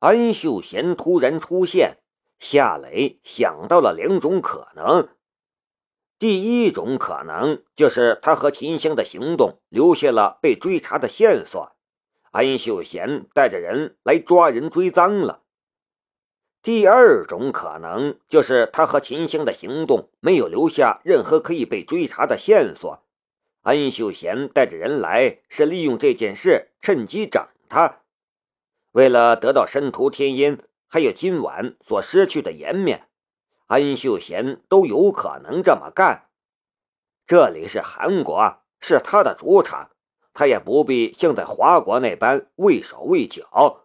安秀贤突然出现，夏雷想到了两种可能。第一种可能就是他和秦香的行动留下了被追查的线索，安秀贤带着人来抓人追赃了。第二种可能就是他和秦香的行动没有留下任何可以被追查的线索，安秀贤带着人来是利用这件事趁机整他，为了得到申屠天音还有今晚所失去的颜面。安秀贤都有可能这么干。这里是韩国，是他的主场，他也不必像在华国那般畏手畏脚。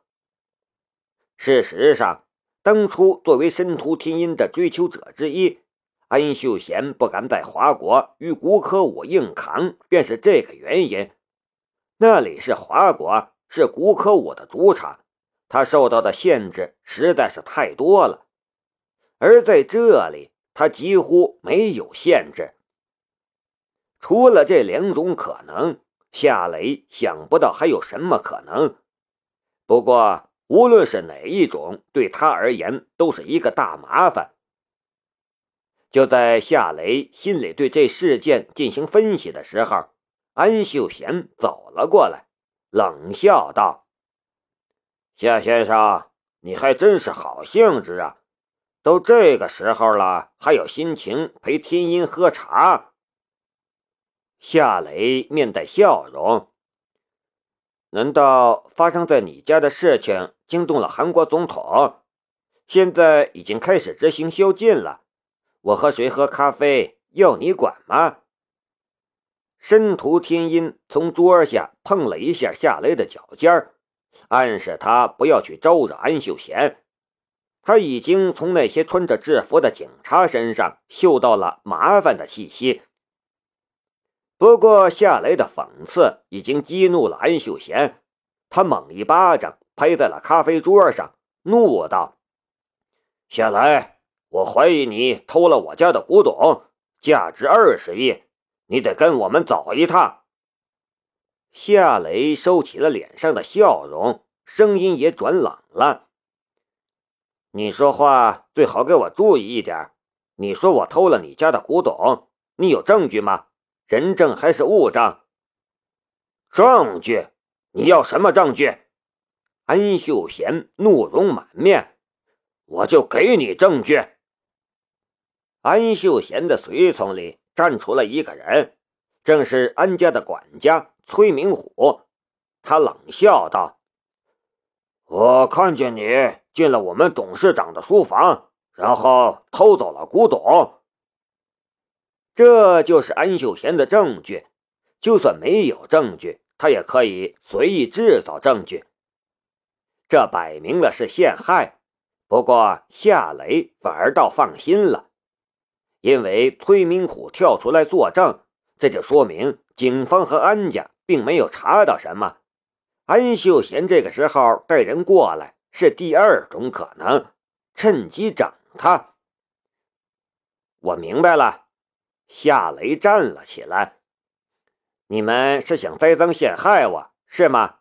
事实上，当初作为申屠天音的追求者之一，安秀贤不敢在华国与古可武硬扛，便是这个原因。那里是华国，是古可武的主场，他受到的限制实在是太多了。而在这里，他几乎没有限制。除了这两种可能，夏雷想不到还有什么可能。不过，无论是哪一种，对他而言都是一个大麻烦。就在夏雷心里对这事件进行分析的时候，安秀贤走了过来，冷笑道：“夏先生，你还真是好兴致啊！”都这个时候了，还有心情陪天音喝茶？夏雷面带笑容。难道发生在你家的事情惊动了韩国总统？现在已经开始执行宵禁了。我和谁喝咖啡，要你管吗？申屠天音从桌下碰了一下夏雷的脚尖儿，暗示他不要去招惹安秀贤。他已经从那些穿着制服的警察身上嗅到了麻烦的气息。不过，夏雷的讽刺已经激怒了安秀贤，他猛一巴掌拍在了咖啡桌上，怒道：“夏雷，我怀疑你偷了我家的古董，价值二十亿，你得跟我们走一趟。”夏雷收起了脸上的笑容，声音也转冷了。你说话最好给我注意一点。你说我偷了你家的古董，你有证据吗？人证还是物证？证据？你要什么证据？安秀贤怒容满面，我就给你证据。安秀贤的随从里站出了一个人，正是安家的管家崔明虎。他冷笑道：“我看见你。”进了我们董事长的书房，然后偷走了古董。这就是安秀贤的证据。就算没有证据，他也可以随意制造证据。这摆明了是陷害。不过夏雷反而倒放心了，因为崔明虎跳出来作证，这就说明警方和安家并没有查到什么。安秀贤这个时候带人过来。是第二种可能，趁机整他。我明白了，夏雷站了起来。你们是想栽赃陷害我，是吗？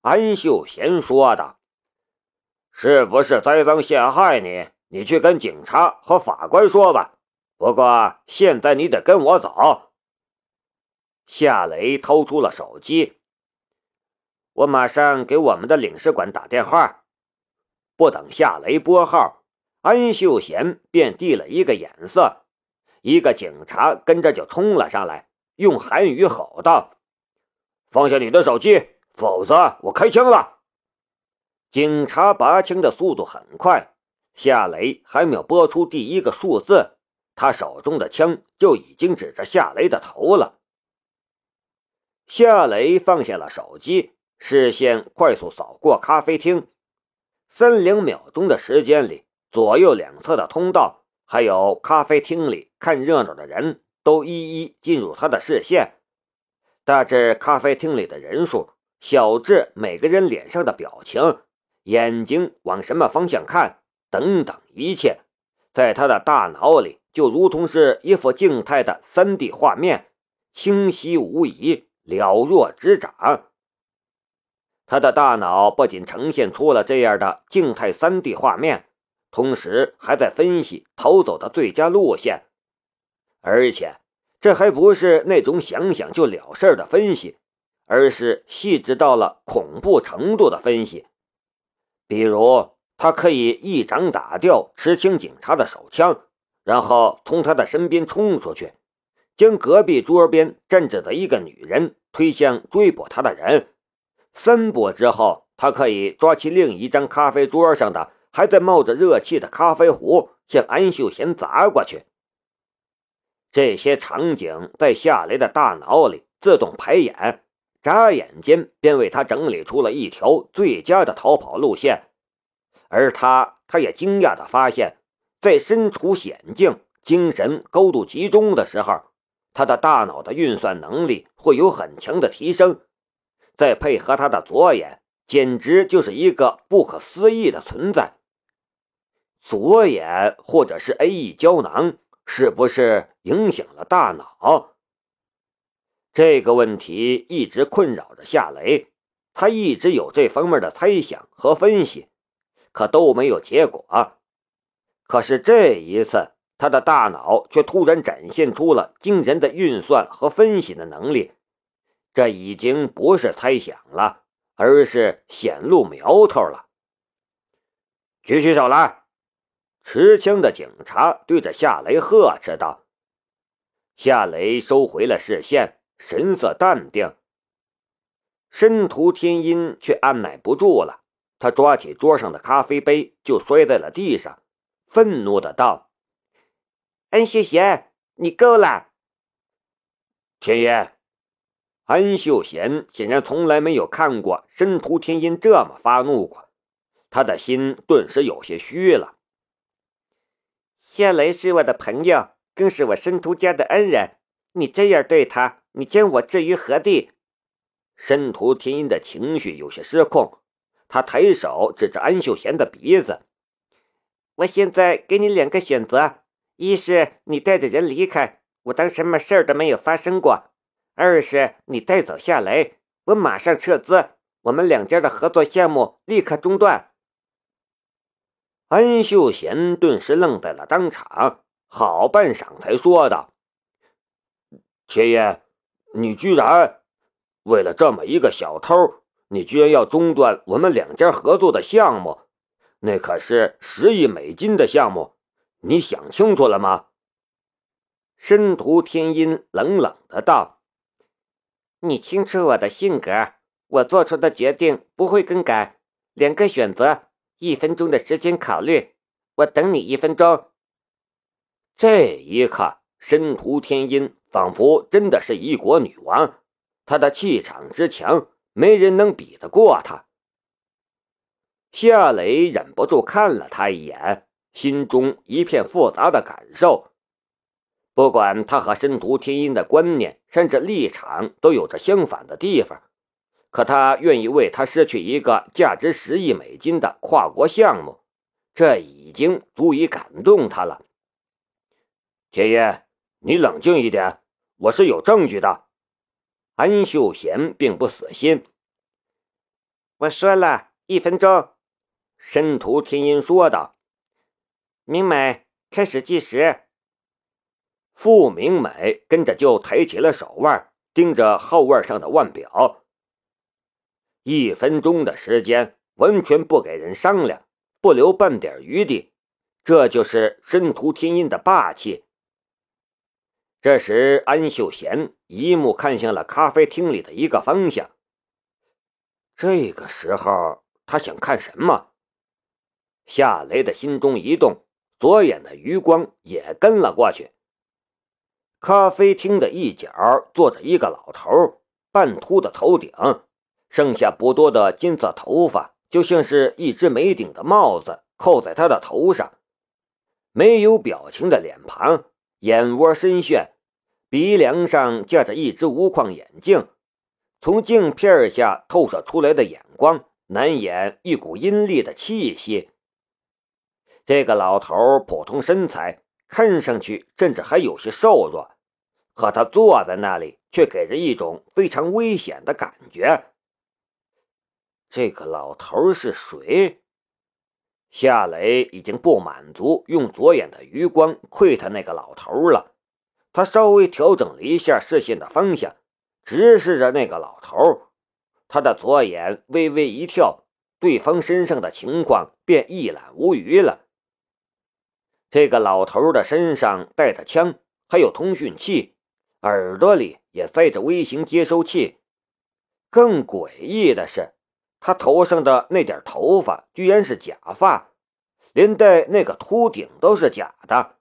安秀贤说道：“是不是栽赃陷害你？你去跟警察和法官说吧。不过现在你得跟我走。”夏雷掏出了手机。我马上给我们的领事馆打电话。不等夏雷拨号，安秀贤便递了一个眼色，一个警察跟着就冲了上来，用韩语吼道：“放下你的手机，否则我开枪了！”警察拔枪的速度很快，夏雷还没有拨出第一个数字，他手中的枪就已经指着夏雷的头了。夏雷放下了手机。视线快速扫过咖啡厅，三两秒钟的时间里，左右两侧的通道，还有咖啡厅里看热闹的人都一一进入他的视线。大致咖啡厅里的人数，小至每个人脸上的表情、眼睛往什么方向看等等一切，在他的大脑里就如同是一幅静态的三 D 画面，清晰无疑，了若指掌。他的大脑不仅呈现出了这样的静态 3D 画面，同时还在分析逃走的最佳路线，而且这还不是那种想想就了事的分析，而是细致到了恐怖程度的分析。比如，他可以一掌打掉持枪警察的手枪，然后从他的身边冲出去，将隔壁桌边站着的一个女人推向追捕他的人。三步之后，他可以抓起另一张咖啡桌上的还在冒着热气的咖啡壶，向安秀贤砸过去。这些场景在夏雷的大脑里自动排演，眨眼间便为他整理出了一条最佳的逃跑路线。而他，他也惊讶地发现，在身处险境、精神高度集中的时候，他的大脑的运算能力会有很强的提升。再配合他的左眼，简直就是一个不可思议的存在。左眼或者是 A E 胶囊，是不是影响了大脑？这个问题一直困扰着夏雷，他一直有这方面的猜想和分析，可都没有结果。可是这一次，他的大脑却突然展现出了惊人的运算和分析的能力。这已经不是猜想了，而是显露苗头了。举起手来！持枪的警察对着夏雷呵斥道。夏雷收回了视线，神色淡定。申屠天音却按耐不住了，他抓起桌上的咖啡杯就摔在了地上，愤怒的道：“安秀贤，你够了！”天音。安秀贤显然从来没有看过申屠天音这么发怒过，他的心顿时有些虚了。谢雷是我的朋友，更是我申屠家的恩人，你这样对他，你将我置于何地？申屠天音的情绪有些失控，他抬手指着安秀贤的鼻子：“我现在给你两个选择，一是你带着人离开，我当什么事儿都没有发生过。”二是你带走夏雷，我马上撤资，我们两家的合作项目立刻中断。安秀贤顿时愣在了当场，好半晌才说道：“铁爷，你居然为了这么一个小偷，你居然要中断我们两家合作的项目？那可是十亿美金的项目，你想清楚了吗？”申屠天音冷冷的道。你清楚我的性格，我做出的决定不会更改。两个选择，一分钟的时间考虑，我等你一分钟。这一刻，申屠天音仿佛真的是一国女王，她的气场之强，没人能比得过她。夏雷忍不住看了他一眼，心中一片复杂的感受。不管他和申屠天音的观念甚至立场都有着相反的地方，可他愿意为他失去一个价值十亿美金的跨国项目，这已经足以感动他了。天爷，你冷静一点，我是有证据的。安秀贤并不死心。我说了一分钟，申屠天音说道。明美，开始计时。傅明美跟着就抬起了手腕，盯着号腕上的腕表。一分钟的时间，完全不给人商量，不留半点余地，这就是申屠天音的霸气。这时，安秀贤一目看向了咖啡厅里的一个方向。这个时候，他想看什么？夏雷的心中一动，左眼的余光也跟了过去。咖啡厅的一角坐着一个老头，半秃的头顶，剩下不多的金色头发，就像是一只没顶的帽子扣在他的头上。没有表情的脸庞，眼窝深陷，鼻梁上架着一只无框眼镜，从镜片下透射出来的眼光，难掩一股阴厉的气息。这个老头普通身材。看上去甚至还有些瘦弱，可他坐在那里却给人一种非常危险的感觉。这个老头是谁？夏雷已经不满足用左眼的余光窥探那个老头了，他稍微调整了一下视线的方向，直视着那个老头。他的左眼微微一跳，对方身上的情况便一览无余了。这个老头的身上带着枪，还有通讯器，耳朵里也塞着微型接收器。更诡异的是。他头上的那点头发居然是假发，连带那个秃顶都是假的。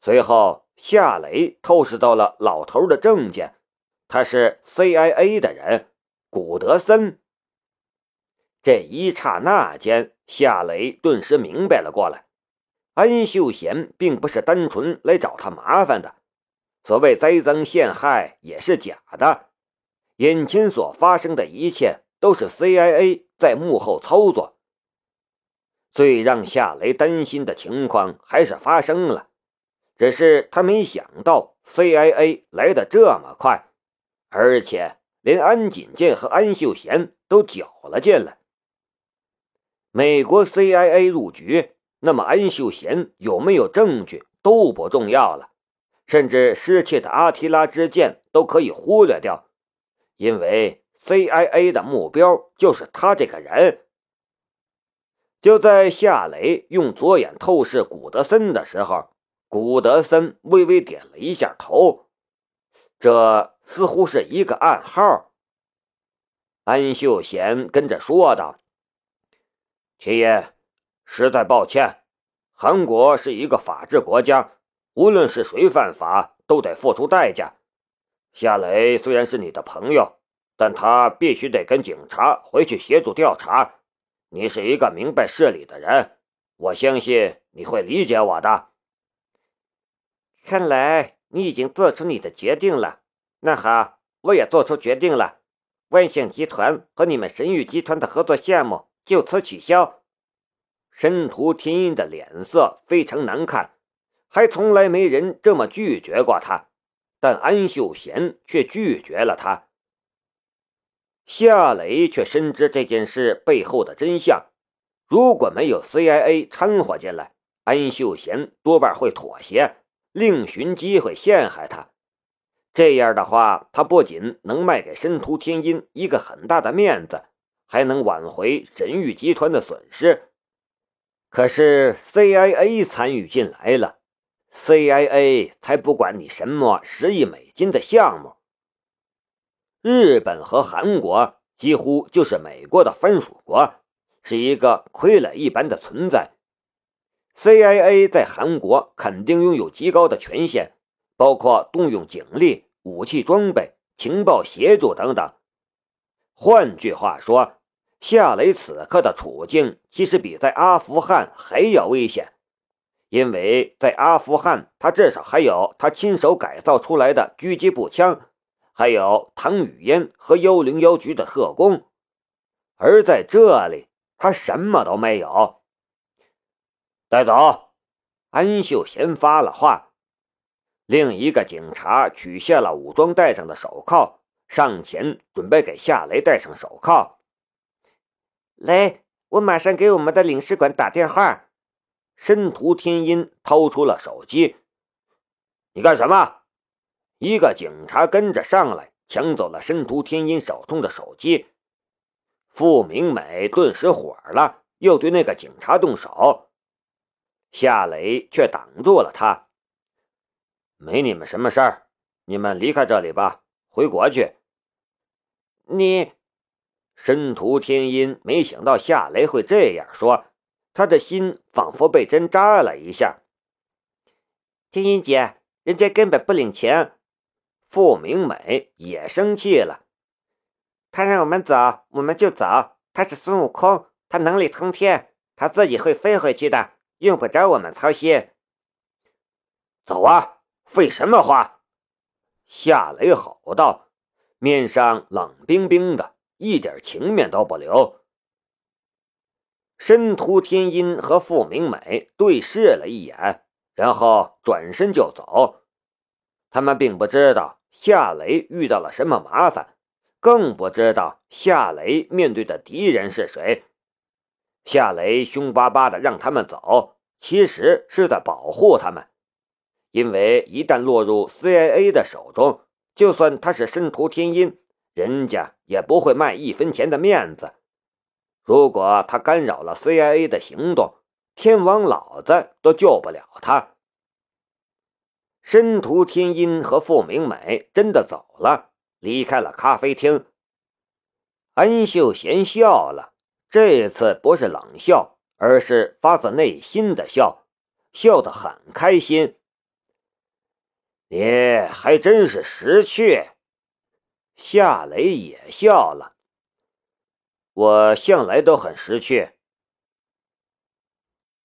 随后，夏雷透视到了老头的证件，他是 CIA 的人，古德森。这一刹那间，夏雷顿时明白了过来：安秀贤并不是单纯来找他麻烦的，所谓栽赃陷害也是假的，眼前所发生的一切。都是 CIA 在幕后操作。最让夏雷担心的情况还是发生了，只是他没想到 CIA 来的这么快，而且连安锦健和安秀贤都搅了进来。美国 CIA 入局，那么安秀贤有没有证据都不重要了，甚至失窃的阿提拉之剑都可以忽略掉，因为。CIA 的目标就是他这个人。就在夏雷用左眼透视古德森的时候，古德森微微点了一下头，这似乎是一个暗号。安秀贤跟着说道：“秦爷，实在抱歉，韩国是一个法治国家，无论是谁犯法都得付出代价。夏雷虽然是你的朋友。”但他必须得跟警察回去协助调查。你是一个明白事理的人，我相信你会理解我的。看来你已经做出你的决定了。那好，我也做出决定了。万象集团和你们神域集团的合作项目就此取消。申屠天音的脸色非常难看，还从来没人这么拒绝过他。但安秀贤却拒绝了他。夏雷却深知这件事背后的真相。如果没有 CIA 掺和进来，安秀贤多半会妥协，另寻机会陷害他。这样的话，他不仅能卖给申屠天音一个很大的面子，还能挽回神域集团的损失。可是 CIA 参与进来了，CIA 才不管你什么十亿美金的项目。日本和韩国几乎就是美国的藩属国，是一个傀儡一般的存在。CIA 在韩国肯定拥有极高的权限，包括动用警力、武器装备、情报协助等等。换句话说，夏雷此刻的处境其实比在阿富汗还要危险，因为在阿富汗，他至少还有他亲手改造出来的狙击步枪。还有唐雨嫣和幺零幺局的特工，而在这里，他什么都没有。带走，安秀贤发了话。另一个警察取下了武装带上的手铐，上前准备给夏雷戴上手铐。来，我马上给我们的领事馆打电话。申屠天音掏出了手机。你干什么？一个警察跟着上来，抢走了申屠天音手中的手机。傅明美顿时火了，又对那个警察动手。夏雷却挡住了他：“没你们什么事儿，你们离开这里吧，回国去。”你，申屠天音没想到夏雷会这样说，他的心仿佛被针扎了一下。天音姐，人家根本不领情。傅明美也生气了，他让我们走，我们就走。他是孙悟空，他能力通天，他自己会飞回去的，用不着我们操心。走啊！废什么话！夏雷吼道，面上冷冰冰的，一点情面都不留。申屠天音和傅明美对视了一眼，然后转身就走。他们并不知道。夏雷遇到了什么麻烦？更不知道夏雷面对的敌人是谁。夏雷凶巴巴的让他们走，其实是在保护他们，因为一旦落入 CIA 的手中，就算他是申屠天音，人家也不会卖一分钱的面子。如果他干扰了 CIA 的行动，天王老子都救不了他。申屠天音和傅明美真的走了，离开了咖啡厅。安秀贤笑了。这次不是冷笑，而是发自内心的笑，笑得很开心。你还真是识趣。夏雷也笑了。我向来都很识趣。